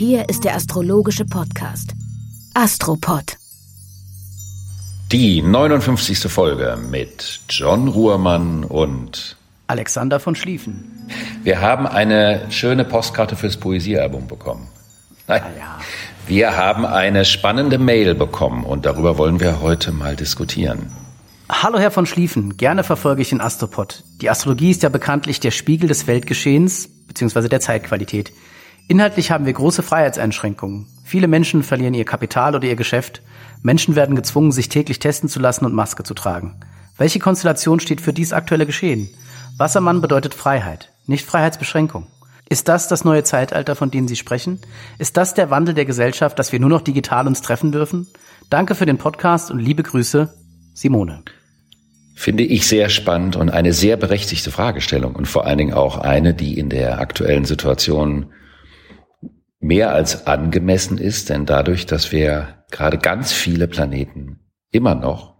Hier ist der astrologische Podcast Astropod. Die 59. Folge mit John Ruhrmann und Alexander von Schlieffen. Wir haben eine schöne Postkarte fürs Poesiealbum bekommen. Nein, Ah ja. wir haben eine spannende Mail bekommen und darüber wollen wir heute mal diskutieren. Hallo Herr von Schlieffen, gerne verfolge ich den Astropod. Die Astrologie ist ja bekanntlich der Spiegel des Weltgeschehens bzw. der Zeitqualität. Inhaltlich haben wir große Freiheitseinschränkungen. Viele Menschen verlieren ihr Kapital oder ihr Geschäft. Menschen werden gezwungen, sich täglich testen zu lassen und Maske zu tragen. Welche Konstellation steht für dies aktuelle Geschehen? Wassermann bedeutet Freiheit, nicht Freiheitsbeschränkung. Ist das das neue Zeitalter, von dem Sie sprechen? Ist das der Wandel der Gesellschaft, dass wir nur noch digital uns treffen dürfen? Danke für den Podcast und liebe Grüße, Simone. Finde ich sehr spannend und eine sehr berechtigte Fragestellung und vor allen Dingen auch eine, die in der aktuellen Situation mehr als angemessen ist, denn dadurch, dass wir gerade ganz viele Planeten immer noch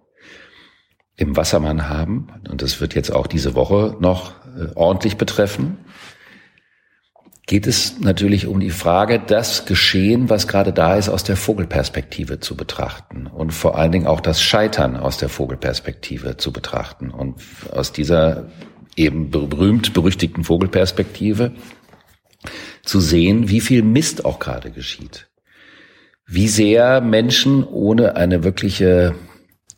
im Wassermann haben, und das wird jetzt auch diese Woche noch äh, ordentlich betreffen, geht es natürlich um die Frage, das Geschehen, was gerade da ist, aus der Vogelperspektive zu betrachten und vor allen Dingen auch das Scheitern aus der Vogelperspektive zu betrachten. Und aus dieser eben berühmt berüchtigten Vogelperspektive zu sehen, wie viel Mist auch gerade geschieht. Wie sehr Menschen ohne eine wirkliche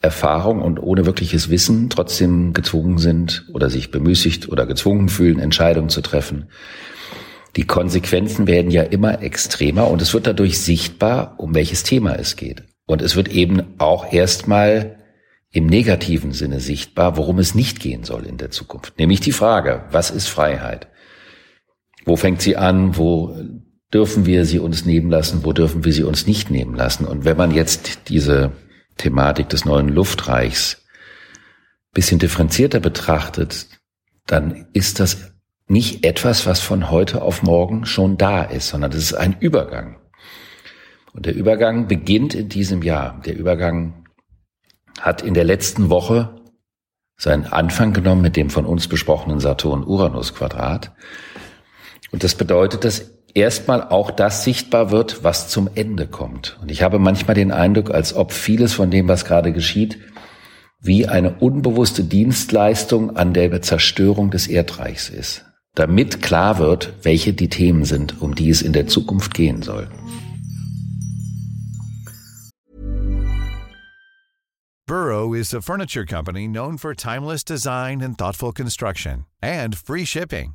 Erfahrung und ohne wirkliches Wissen trotzdem gezwungen sind oder sich bemüßigt oder gezwungen fühlen, Entscheidungen zu treffen. Die Konsequenzen werden ja immer extremer und es wird dadurch sichtbar, um welches Thema es geht. Und es wird eben auch erstmal im negativen Sinne sichtbar, worum es nicht gehen soll in der Zukunft. Nämlich die Frage, was ist Freiheit? Wo fängt sie an? Wo dürfen wir sie uns nehmen lassen? Wo dürfen wir sie uns nicht nehmen lassen? Und wenn man jetzt diese Thematik des neuen Luftreichs bisschen differenzierter betrachtet, dann ist das nicht etwas, was von heute auf morgen schon da ist, sondern das ist ein Übergang. Und der Übergang beginnt in diesem Jahr. Der Übergang hat in der letzten Woche seinen Anfang genommen mit dem von uns besprochenen Saturn-Uranus-Quadrat. Und das bedeutet, dass erstmal auch das sichtbar wird, was zum Ende kommt. Und ich habe manchmal den Eindruck, als ob vieles von dem, was gerade geschieht, wie eine unbewusste Dienstleistung an der Zerstörung des Erdreichs ist, damit klar wird, welche die Themen sind, um die es in der Zukunft gehen soll. Burrow is a furniture company known for timeless design and thoughtful construction and free shipping,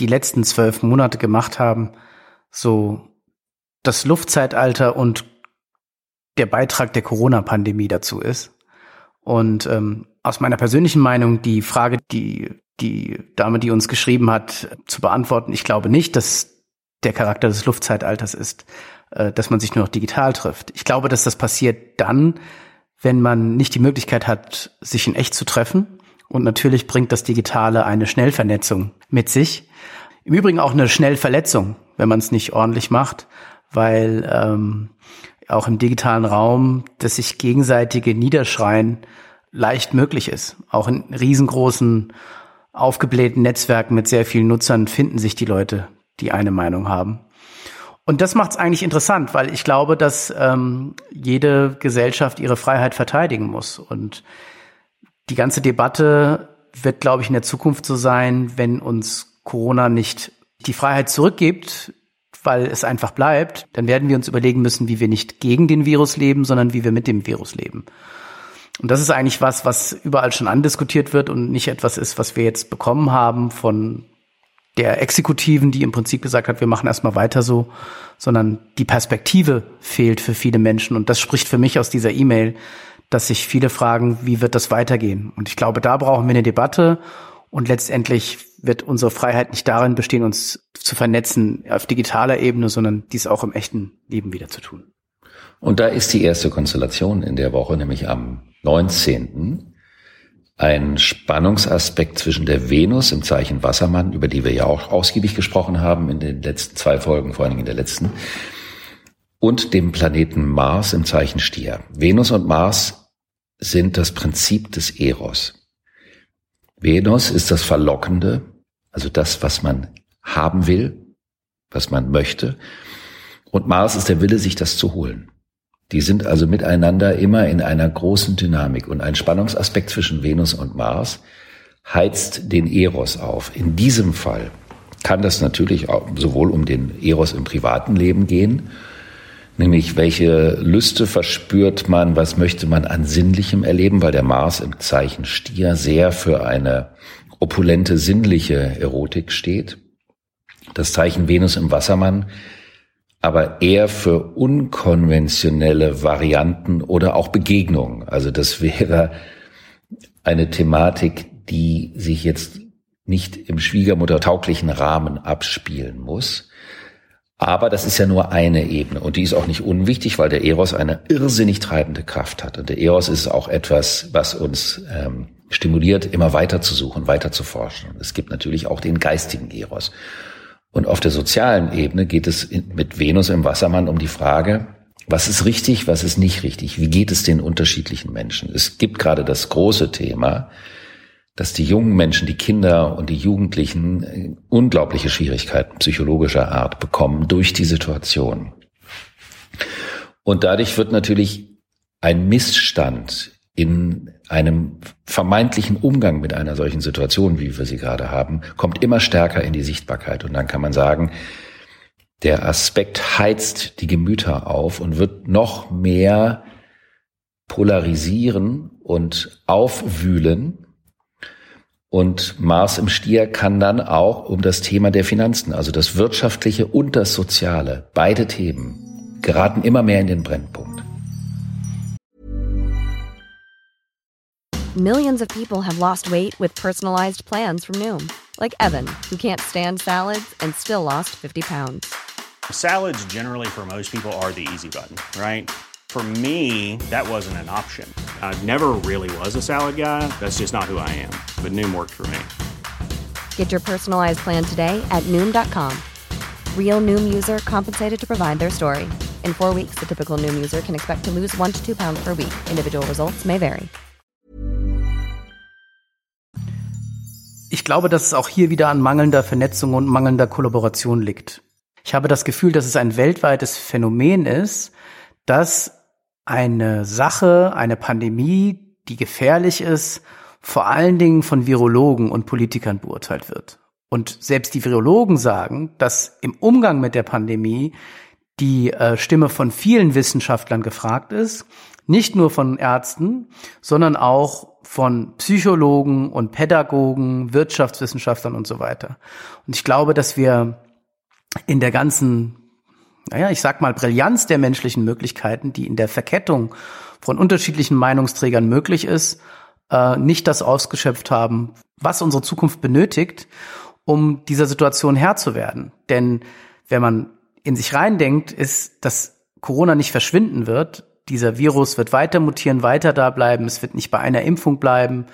die letzten zwölf Monate gemacht haben, so das Luftzeitalter und der Beitrag der Corona-Pandemie dazu ist. Und ähm, aus meiner persönlichen Meinung die Frage, die die Dame, die uns geschrieben hat, zu beantworten, ich glaube nicht, dass der Charakter des Luftzeitalters ist, äh, dass man sich nur noch digital trifft. Ich glaube, dass das passiert dann, wenn man nicht die Möglichkeit hat, sich in echt zu treffen. Und natürlich bringt das Digitale eine Schnellvernetzung mit sich. Im Übrigen auch eine Schnellverletzung, wenn man es nicht ordentlich macht, weil ähm, auch im digitalen Raum das sich gegenseitige Niederschreien leicht möglich ist. Auch in riesengroßen, aufgeblähten Netzwerken mit sehr vielen Nutzern finden sich die Leute, die eine Meinung haben. Und das macht es eigentlich interessant, weil ich glaube, dass ähm, jede Gesellschaft ihre Freiheit verteidigen muss. Und die ganze Debatte wird, glaube ich, in der Zukunft so sein, wenn uns Corona nicht die Freiheit zurückgibt, weil es einfach bleibt, dann werden wir uns überlegen müssen, wie wir nicht gegen den Virus leben, sondern wie wir mit dem Virus leben. Und das ist eigentlich was, was überall schon andiskutiert wird und nicht etwas ist, was wir jetzt bekommen haben von der Exekutiven, die im Prinzip gesagt hat, wir machen erstmal weiter so, sondern die Perspektive fehlt für viele Menschen. Und das spricht für mich aus dieser E-Mail, dass sich viele fragen, wie wird das weitergehen? Und ich glaube, da brauchen wir eine Debatte Und letztendlich wird unsere Freiheit nicht darin bestehen, uns zu vernetzen auf digitaler Ebene, sondern dies auch im echten Leben wieder zu tun. Und da ist die erste Konstellation in der Woche, nämlich am 19. Ein Spannungsaspekt zwischen der Venus im Zeichen Wassermann, über die wir ja auch ausgiebig gesprochen haben in den letzten zwei Folgen, vor allen Dingen in der letzten, und dem Planeten Mars im Zeichen Stier. Venus und Mars sind das Prinzip des Eros. Venus ist das Verlockende, also das, was man haben will, was man möchte. Und Mars ist der Wille, sich das zu holen. Die sind also miteinander immer in einer großen Dynamik. Und ein Spannungsaspekt zwischen Venus und Mars heizt den Eros auf. In diesem Fall kann das natürlich auch sowohl um den Eros im privaten Leben gehen, nämlich welche Lüste verspürt man, was möchte man an sinnlichem erleben, weil der Mars im Zeichen Stier sehr für eine opulente sinnliche Erotik steht. Das Zeichen Venus im Wassermann aber eher für unkonventionelle Varianten oder auch Begegnungen. Also das wäre eine Thematik, die sich jetzt nicht im schwiegermuttertauglichen Rahmen abspielen muss, aber das ist ja nur eine Ebene und die ist auch nicht unwichtig, weil der Eros eine irrsinnig treibende Kraft hat. Und der Eros ist auch etwas, was uns ähm, stimuliert, immer weiter zu suchen, weiter zu forschen. Es gibt natürlich auch den geistigen Eros. Und auf der sozialen Ebene geht es mit Venus im Wassermann um die Frage, was ist richtig, was ist nicht richtig? Wie geht es den unterschiedlichen Menschen? Es gibt gerade das große Thema, dass die jungen Menschen, die Kinder und die Jugendlichen äh, unglaubliche Schwierigkeiten psychologischer Art bekommen durch die Situation. Und dadurch wird natürlich ein Missstand in einem vermeintlichen Umgang mit einer solchen Situation, wie wir sie gerade haben, kommt immer stärker in die Sichtbarkeit. Und dann kann man sagen, der Aspekt heizt die Gemüter auf und wird noch mehr polarisieren und aufwühlen und Mars im Stier kann dann auch um das Thema der Finanzen, also das Wirtschaftliche und das Soziale, beide Themen, geraten immer mehr in den Brennpunkt. Millions of people have lost weight with personalized plans from Noom, like Evan, who can't stand salads and still lost 50 pounds. Salads generally for most people are the easy button, right? For me, that wasn't an option. I never really was a salad guy. That's just not who I am. But Noom worked for me. Get your personalized plan today at Noom.com. Real Noom user compensated to provide their story. In four weeks, the typical Noom user can expect to lose one to two pounds per week. Individual results may vary. Ich glaube, dass es auch hier wieder an mangelnder Vernetzung und mangelnder Kollaboration liegt. Ich habe das Gefühl, dass es ein weltweites Phänomen ist, dass eine Sache, eine Pandemie, die gefährlich ist, vor allen Dingen von Virologen und Politikern beurteilt wird. Und selbst die Virologen sagen, dass im Umgang mit der Pandemie die äh, Stimme von vielen Wissenschaftlern gefragt ist, nicht nur von Ärzten, sondern auch von Psychologen und Pädagogen, Wirtschaftswissenschaftlern und so weiter. Und ich glaube, dass wir in der ganzen naja, ich sag mal, Brillanz der menschlichen Möglichkeiten, die in der Verkettung von unterschiedlichen Meinungsträgern möglich ist, äh, nicht das ausgeschöpft haben, was unsere Zukunft benötigt, um dieser Situation Herr zu werden. Denn wenn man in sich reindenkt, ist, dass Corona nicht verschwinden wird. Dieser Virus wird weiter mutieren, weiter da bleiben. Es wird nicht bei einer Impfung bleiben.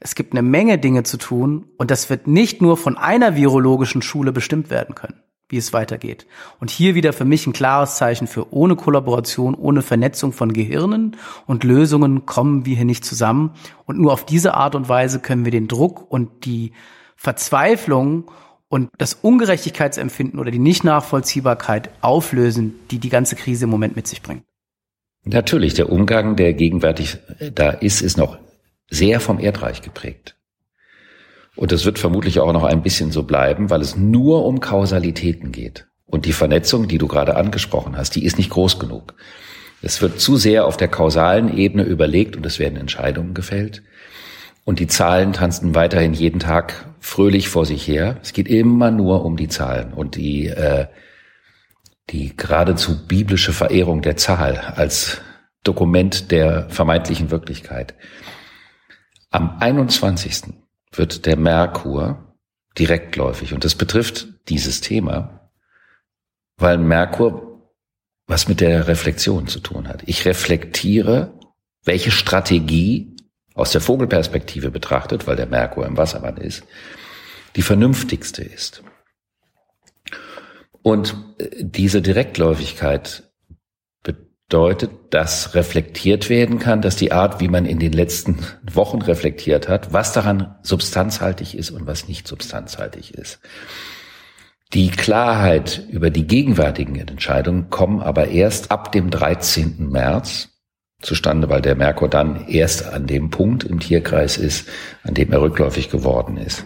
Es gibt eine Menge Dinge zu tun und das wird nicht nur von einer virologischen Schule bestimmt werden können wie es weitergeht. Und hier wieder für mich ein klares Zeichen für ohne Kollaboration, ohne Vernetzung von Gehirnen und Lösungen kommen wir hier nicht zusammen. Und nur auf diese Art und Weise können wir den Druck und die Verzweiflung und das Ungerechtigkeitsempfinden oder die Nicht-Nachvollziehbarkeit auflösen, die die ganze Krise im Moment mit sich bringt. Natürlich, der Umgang, der gegenwärtig da ist, ist noch sehr vom Erdreich geprägt. Und das wird vermutlich auch noch ein bisschen so bleiben, weil es nur um Kausalitäten geht. Und die Vernetzung, die du gerade angesprochen hast, die ist nicht groß genug. Es wird zu sehr auf der kausalen Ebene überlegt und es werden Entscheidungen gefällt. Und die Zahlen tanzen weiterhin jeden Tag fröhlich vor sich her. Es geht immer nur um die Zahlen und die, äh, die geradezu biblische Verehrung der Zahl als Dokument der vermeintlichen Wirklichkeit. Am 21 wird der Merkur direktläufig. Und das betrifft dieses Thema, weil Merkur was mit der Reflexion zu tun hat. Ich reflektiere, welche Strategie aus der Vogelperspektive betrachtet, weil der Merkur im Wassermann ist, die vernünftigste ist. Und äh, diese Direktläufigkeit bedeutet, dass reflektiert werden kann, dass die Art, wie man in den letzten Wochen reflektiert hat, was daran substanzhaltig ist und was nicht substanzhaltig ist. Die Klarheit über die gegenwärtigen Entscheidungen kommen aber erst ab dem 13. März zustande, weil der Merkur dann erst an dem Punkt im Tierkreis ist, an dem er rückläufig geworden ist.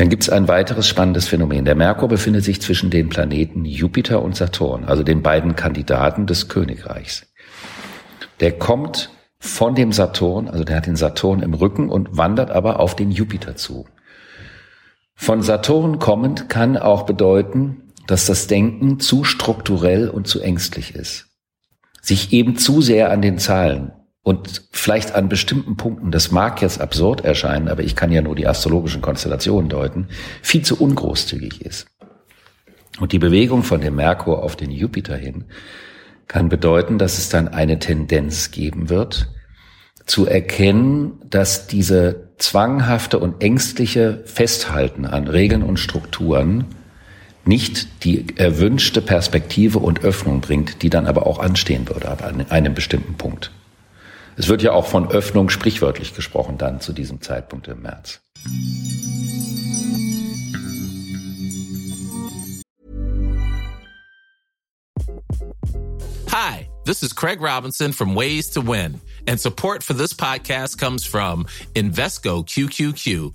Dann gibt es ein weiteres spannendes Phänomen. Der Merkur befindet sich zwischen den Planeten Jupiter und Saturn, also den beiden Kandidaten des Königreichs. Der kommt von dem Saturn, also der hat den Saturn im Rücken und wandert aber auf den Jupiter zu. Von Saturn kommend kann auch bedeuten, dass das Denken zu strukturell und zu ängstlich ist. Sich eben zu sehr an den Zahlen und vielleicht an bestimmten Punkten, das mag jetzt absurd erscheinen, aber ich kann ja nur die astrologischen Konstellationen deuten, viel zu ungroßzügig ist. Und die Bewegung von dem Merkur auf den Jupiter hin kann bedeuten, dass es dann eine Tendenz geben wird, zu erkennen, dass diese zwanghafte und ängstliche Festhalten an Regeln und Strukturen nicht die erwünschte Perspektive und Öffnung bringt, die dann aber auch anstehen würde ab einem bestimmten Punkt. Es wird ja auch von Öffnung sprichwörtlich gesprochen dann zu diesem Zeitpunkt im März. Hi, this is Craig Robinson from Ways to Win, and support for this podcast comes from Invesco QQQ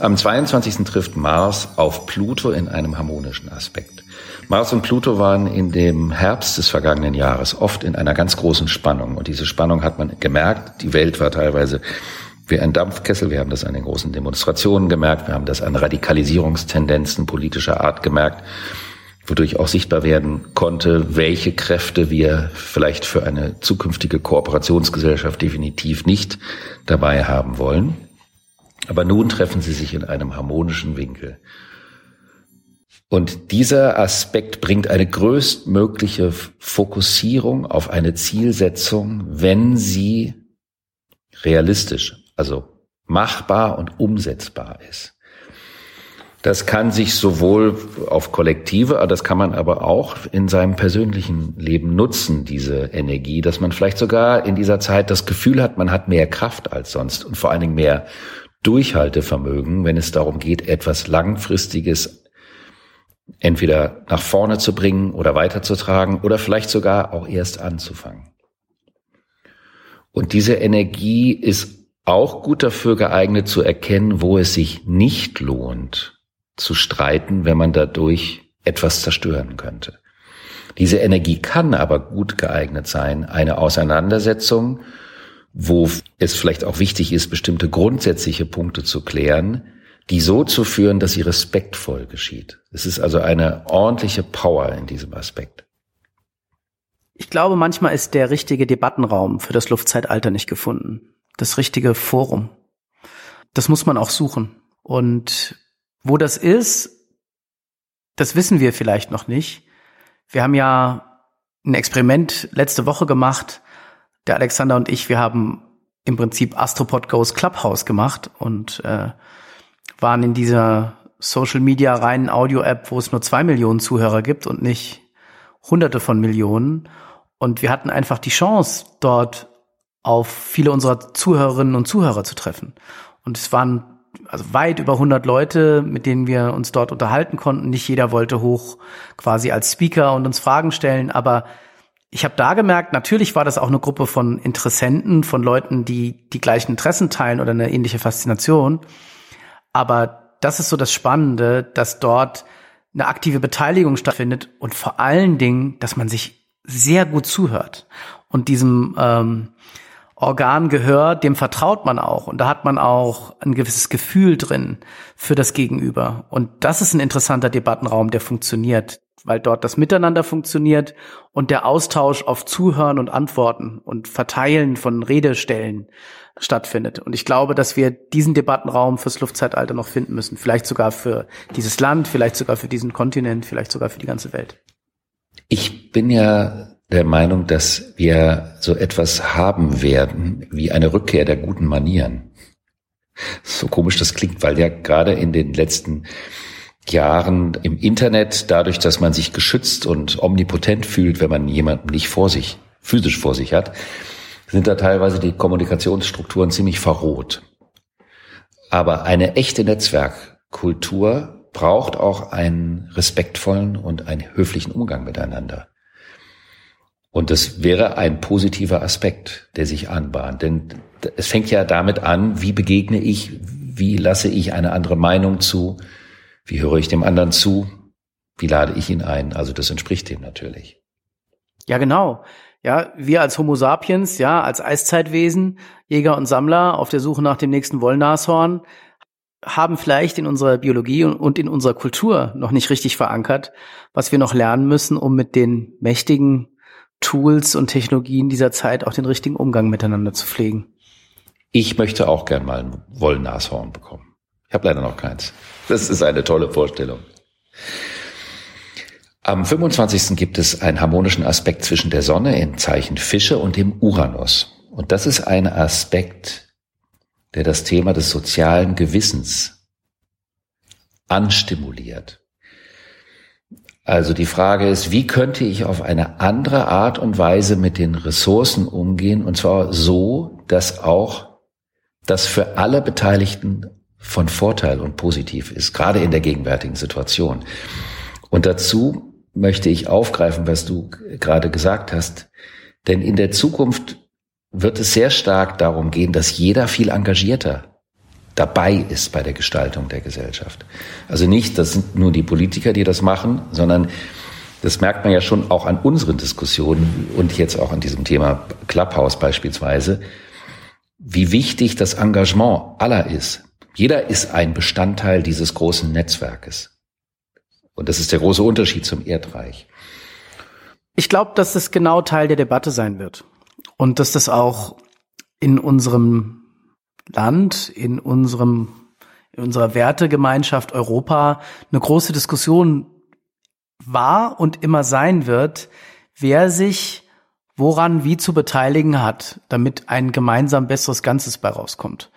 Am 22. trifft Mars auf Pluto in einem harmonischen Aspekt. Mars und Pluto waren in dem Herbst des vergangenen Jahres oft in einer ganz großen Spannung. Und diese Spannung hat man gemerkt. Die Welt war teilweise wie ein Dampfkessel. Wir haben das an den großen Demonstrationen gemerkt. Wir haben das an Radikalisierungstendenzen politischer Art gemerkt, wodurch auch sichtbar werden konnte, welche Kräfte wir vielleicht für eine zukünftige Kooperationsgesellschaft definitiv nicht dabei haben wollen. Aber nun treffen sie sich in einem harmonischen Winkel. Und dieser Aspekt bringt eine größtmögliche Fokussierung auf eine Zielsetzung, wenn sie realistisch, also machbar und umsetzbar ist. Das kann sich sowohl auf Kollektive, das kann man aber auch in seinem persönlichen Leben nutzen, diese Energie, dass man vielleicht sogar in dieser Zeit das Gefühl hat, man hat mehr Kraft als sonst und vor allen Dingen mehr Durchhaltevermögen, wenn es darum geht, etwas Langfristiges entweder nach vorne zu bringen oder weiterzutragen oder vielleicht sogar auch erst anzufangen. Und diese Energie ist auch gut dafür geeignet zu erkennen, wo es sich nicht lohnt zu streiten, wenn man dadurch etwas zerstören könnte. Diese Energie kann aber gut geeignet sein, eine Auseinandersetzung wo es vielleicht auch wichtig ist, bestimmte grundsätzliche Punkte zu klären, die so zu führen, dass sie respektvoll geschieht. Es ist also eine ordentliche Power in diesem Aspekt. Ich glaube, manchmal ist der richtige Debattenraum für das Luftzeitalter nicht gefunden. Das richtige Forum. Das muss man auch suchen. Und wo das ist, das wissen wir vielleicht noch nicht. Wir haben ja ein Experiment letzte Woche gemacht, der Alexander und ich, wir haben im Prinzip Astropod Goes Clubhouse gemacht und äh, waren in dieser Social Media reinen Audio-App, wo es nur zwei Millionen Zuhörer gibt und nicht hunderte von Millionen. Und wir hatten einfach die Chance, dort auf viele unserer Zuhörerinnen und Zuhörer zu treffen. Und es waren also weit über 100 Leute, mit denen wir uns dort unterhalten konnten. Nicht jeder wollte hoch quasi als Speaker und uns Fragen stellen, aber ich habe da gemerkt, natürlich war das auch eine Gruppe von Interessenten, von Leuten, die die gleichen Interessen teilen oder eine ähnliche Faszination. Aber das ist so das Spannende, dass dort eine aktive Beteiligung stattfindet und vor allen Dingen, dass man sich sehr gut zuhört und diesem ähm, Organ Gehör, dem vertraut man auch und da hat man auch ein gewisses Gefühl drin für das Gegenüber und das ist ein interessanter Debattenraum, der funktioniert weil dort das Miteinander funktioniert und der Austausch auf Zuhören und Antworten und Verteilen von Redestellen stattfindet. Und ich glaube, dass wir diesen Debattenraum fürs Luftzeitalter noch finden müssen. Vielleicht sogar für dieses Land, vielleicht sogar für diesen Kontinent, vielleicht sogar für die ganze Welt. Ich bin ja der Meinung, dass wir so etwas haben werden wie eine Rückkehr der guten Manieren. So komisch das klingt, weil ja gerade in den letzten Jahren im Internet, dadurch, dass man sich geschützt und omnipotent fühlt, wenn man jemanden nicht vor sich, physisch vor sich hat, sind da teilweise die Kommunikationsstrukturen ziemlich verroht. Aber eine echte Netzwerkkultur braucht auch einen respektvollen und einen höflichen Umgang miteinander. Und das wäre ein positiver Aspekt, der sich anbahnt. Denn es fängt ja damit an, wie begegne ich, wie lasse ich eine andere Meinung zu, wie höre ich dem anderen zu? Wie lade ich ihn ein? Also das entspricht dem natürlich. Ja, genau. Ja, wir als Homo sapiens, ja, als Eiszeitwesen, Jäger und Sammler auf der Suche nach dem nächsten Wollnashorn, haben vielleicht in unserer Biologie und in unserer Kultur noch nicht richtig verankert, was wir noch lernen müssen, um mit den mächtigen Tools und Technologien dieser Zeit auch den richtigen Umgang miteinander zu pflegen. Ich möchte auch gern mal ein Wollnashorn bekommen. Ich habe leider noch keins. Das ist eine tolle Vorstellung. Am 25. gibt es einen harmonischen Aspekt zwischen der Sonne im Zeichen Fische und dem Uranus. Und das ist ein Aspekt, der das Thema des sozialen Gewissens anstimuliert. Also die Frage ist, wie könnte ich auf eine andere Art und Weise mit den Ressourcen umgehen, und zwar so, dass auch das für alle Beteiligten von Vorteil und positiv ist, gerade in der gegenwärtigen Situation. Und dazu möchte ich aufgreifen, was du gerade gesagt hast, denn in der Zukunft wird es sehr stark darum gehen, dass jeder viel engagierter dabei ist bei der Gestaltung der Gesellschaft. Also nicht, das sind nur die Politiker, die das machen, sondern das merkt man ja schon auch an unseren Diskussionen und jetzt auch an diesem Thema Clubhouse beispielsweise, wie wichtig das Engagement aller ist. Jeder ist ein Bestandteil dieses großen Netzwerkes. Und das ist der große Unterschied zum Erdreich. Ich glaube, dass das genau Teil der Debatte sein wird. Und dass das auch in unserem Land, in unserem, in unserer Wertegemeinschaft Europa eine große Diskussion war und immer sein wird, wer sich woran wie zu beteiligen hat, damit ein gemeinsam besseres Ganzes bei rauskommt.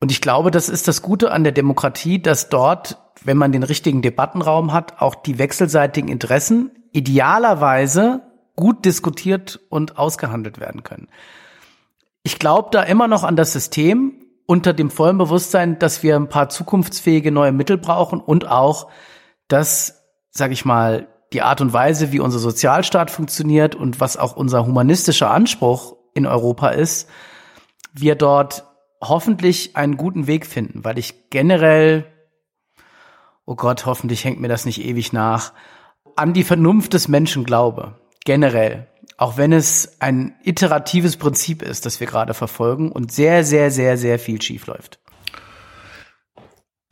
Und ich glaube, das ist das Gute an der Demokratie, dass dort, wenn man den richtigen Debattenraum hat, auch die wechselseitigen Interessen idealerweise gut diskutiert und ausgehandelt werden können. Ich glaube da immer noch an das System unter dem vollen Bewusstsein, dass wir ein paar zukunftsfähige neue Mittel brauchen und auch, dass, sage ich mal, die Art und Weise, wie unser Sozialstaat funktioniert und was auch unser humanistischer Anspruch in Europa ist, wir dort hoffentlich einen guten Weg finden, weil ich generell, oh Gott, hoffentlich hängt mir das nicht ewig nach, an die Vernunft des Menschen glaube. Generell. Auch wenn es ein iteratives Prinzip ist, das wir gerade verfolgen und sehr, sehr, sehr, sehr viel schief läuft.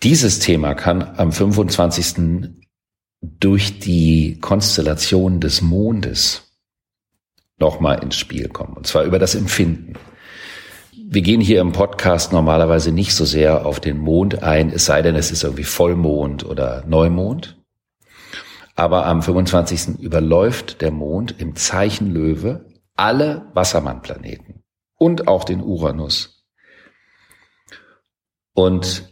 Dieses Thema kann am 25. durch die Konstellation des Mondes nochmal ins Spiel kommen. Und zwar über das Empfinden wir gehen hier im Podcast normalerweise nicht so sehr auf den Mond ein, es sei denn, es ist irgendwie Vollmond oder Neumond. Aber am 25. überläuft der Mond im Zeichen Löwe alle Wassermannplaneten und auch den Uranus. Und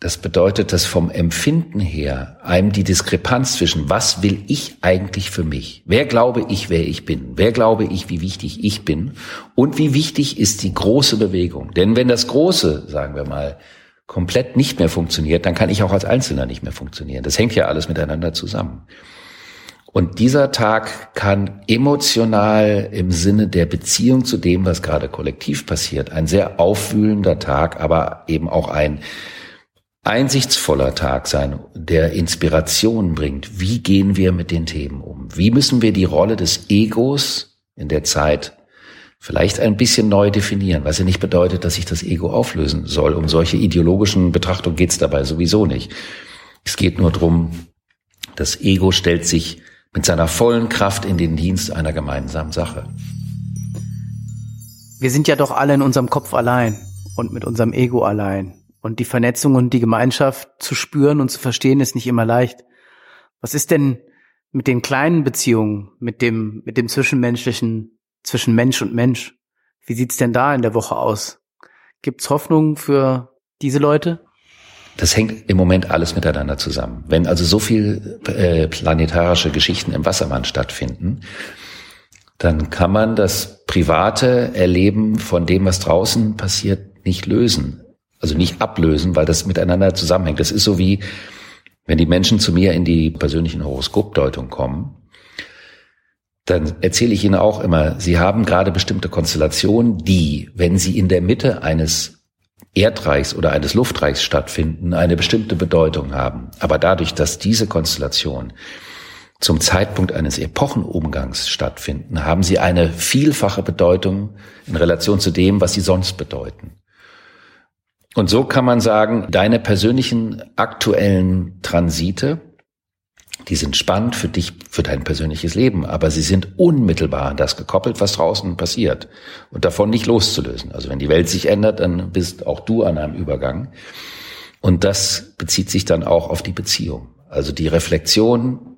das bedeutet, dass vom Empfinden her einem die Diskrepanz zwischen was will ich eigentlich für mich? Wer glaube ich, wer ich bin? Wer glaube ich, wie wichtig ich bin? Und wie wichtig ist die große Bewegung? Denn wenn das Große, sagen wir mal, komplett nicht mehr funktioniert, dann kann ich auch als Einzelner nicht mehr funktionieren. Das hängt ja alles miteinander zusammen. Und dieser Tag kann emotional im Sinne der Beziehung zu dem, was gerade kollektiv passiert, ein sehr aufwühlender Tag, aber eben auch ein einsichtsvoller Tag sein, der Inspiration bringt. Wie gehen wir mit den Themen um? Wie müssen wir die Rolle des Egos in der Zeit vielleicht ein bisschen neu definieren, was ja nicht bedeutet, dass sich das Ego auflösen soll. Um solche ideologischen Betrachtungen geht es dabei sowieso nicht. Es geht nur darum, das Ego stellt sich mit seiner vollen Kraft in den Dienst einer gemeinsamen Sache. Wir sind ja doch alle in unserem Kopf allein und mit unserem Ego allein. Und die Vernetzung und die Gemeinschaft zu spüren und zu verstehen ist nicht immer leicht. Was ist denn mit den kleinen Beziehungen, mit dem, mit dem Zwischenmenschlichen, zwischen Mensch und Mensch? Wie sieht's denn da in der Woche aus? Gibt's Hoffnung für diese Leute? Das hängt im Moment alles miteinander zusammen. Wenn also so viel äh, planetarische Geschichten im Wassermann stattfinden, dann kann man das private Erleben von dem, was draußen passiert, nicht lösen. Also nicht ablösen, weil das miteinander zusammenhängt. Das ist so wie, wenn die Menschen zu mir in die persönlichen Horoskopdeutung kommen dann erzähle ich Ihnen auch immer, Sie haben gerade bestimmte Konstellationen, die, wenn sie in der Mitte eines Erdreichs oder eines Luftreichs stattfinden, eine bestimmte Bedeutung haben. Aber dadurch, dass diese Konstellationen zum Zeitpunkt eines Epochenumgangs stattfinden, haben sie eine vielfache Bedeutung in Relation zu dem, was sie sonst bedeuten. Und so kann man sagen, deine persönlichen aktuellen Transite die sind spannend für dich, für dein persönliches Leben, aber sie sind unmittelbar an das gekoppelt, was draußen passiert und davon nicht loszulösen. Also wenn die Welt sich ändert, dann bist auch du an einem Übergang. Und das bezieht sich dann auch auf die Beziehung. Also die Reflexion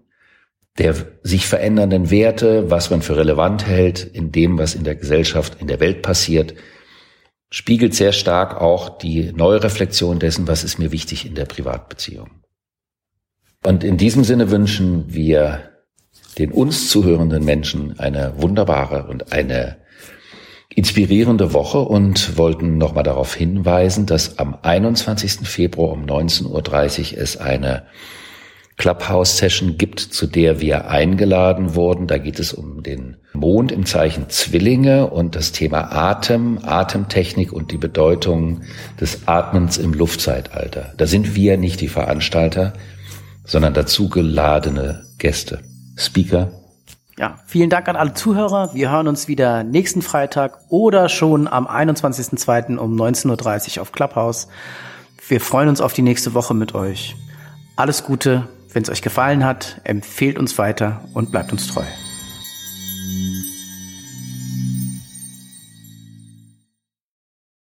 der sich verändernden Werte, was man für relevant hält in dem, was in der Gesellschaft, in der Welt passiert, spiegelt sehr stark auch die Neureflexion dessen, was ist mir wichtig in der Privatbeziehung. Und in diesem Sinne wünschen wir den uns zuhörenden Menschen eine wunderbare und eine inspirierende Woche und wollten nochmal darauf hinweisen, dass am 21. Februar um 19.30 Uhr es eine Clubhouse-Session gibt, zu der wir eingeladen wurden. Da geht es um den Mond im Zeichen Zwillinge und das Thema Atem, Atemtechnik und die Bedeutung des Atmens im Luftzeitalter. Da sind wir nicht die Veranstalter sondern dazu geladene Gäste, Speaker. Ja, vielen Dank an alle Zuhörer. Wir hören uns wieder nächsten Freitag oder schon am 21.02. um 19.30 Uhr auf Clubhouse. Wir freuen uns auf die nächste Woche mit euch. Alles Gute. Wenn es euch gefallen hat, empfehlt uns weiter und bleibt uns treu.